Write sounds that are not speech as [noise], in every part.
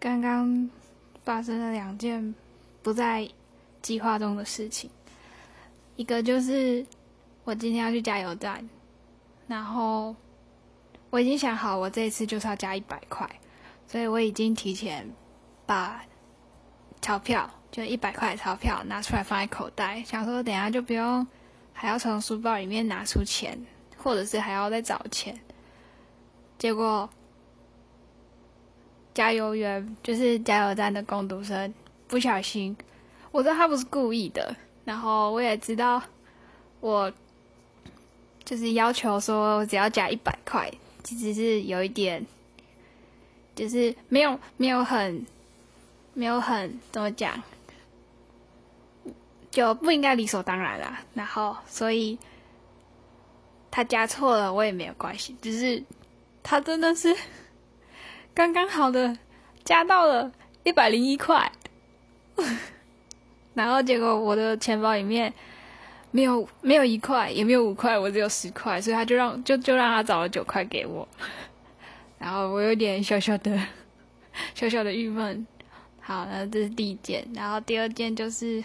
刚刚发生了两件不在计划中的事情，一个就是我今天要去加油站，然后我已经想好，我这一次就是要加一百块，所以我已经提前把钞票，就一百块钞票拿出来放在口袋，想说等下就不用还要从书包里面拿出钱，或者是还要再找钱，结果。加油员就是加油站的工读生，不小心，我知道他不是故意的，然后我也知道，我就是要求说我只要加一百块，其实是有一点，就是没有没有很没有很怎么讲，就不应该理所当然啦。然后所以他加错了，我也没有关系，只是他真的是。刚刚好的加到了一百零一块，[laughs] 然后结果我的钱包里面没有没有一块，也没有五块，我只有十块，所以他就让就就让他找了九块给我，[laughs] 然后我有点小小的 [laughs] 小小的郁闷。好，那这是第一件，然后第二件就是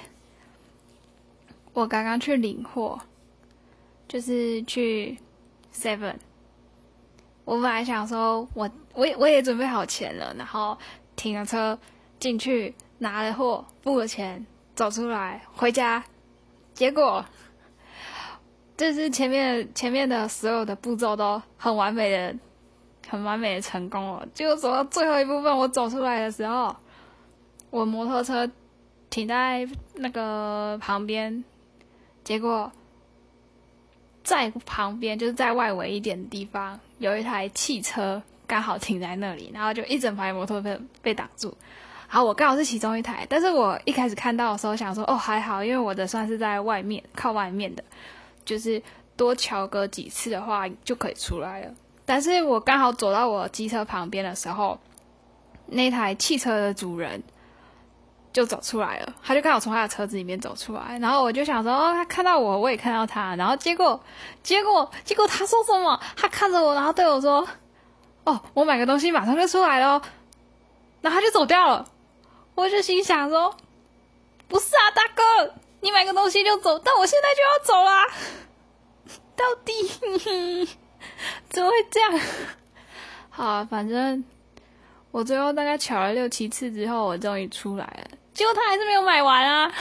我刚刚去领货，就是去 Seven。我本来想说，我我也我也准备好钱了，然后停了车进去拿了货，付了钱，走出来回家，结果就是前面前面的所有的步骤都很完美的、很完美的成功了。结果走到最后一部分，我走出来的时候，我摩托车停在那个旁边，结果。在旁边，就是在外围一点的地方，有一台汽车刚好停在那里，然后就一整排摩托被被挡住。好，我刚好是其中一台，但是我一开始看到的时候想说，哦，还好，因为我的算是在外面靠外面的，就是多瞧个几次的话就可以出来了。但是我刚好走到我机车旁边的时候，那台汽车的主人。就走出来了，他就刚好从他的车子里面走出来，然后我就想说，哦，他看到我，我也看到他，然后结果，结果，结果他说什么？他看着我，然后对我说，哦，我买个东西马上就出来了，然后他就走掉了。我就心想说，不是啊，大哥，你买个东西就走，但我现在就要走啦，[laughs] 到底怎么会这样？好，反正我最后大概巧了六七次之后，我终于出来了。结果他还是没有买完啊！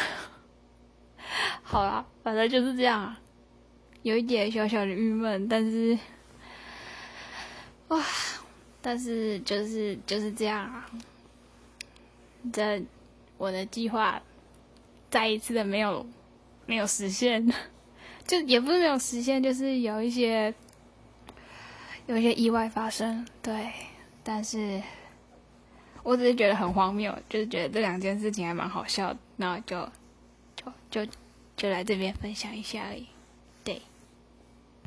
好啦，反正就是这样，有一点小小的郁闷，但是，哇，但是就是就是这样啊！这我的计划再一次的没有没有实现，[laughs] 就也不是没有实现，就是有一些有一些意外发生，对，但是。我只是觉得很荒谬，就是觉得这两件事情还蛮好笑的，然后就就就就来这边分享一下而已。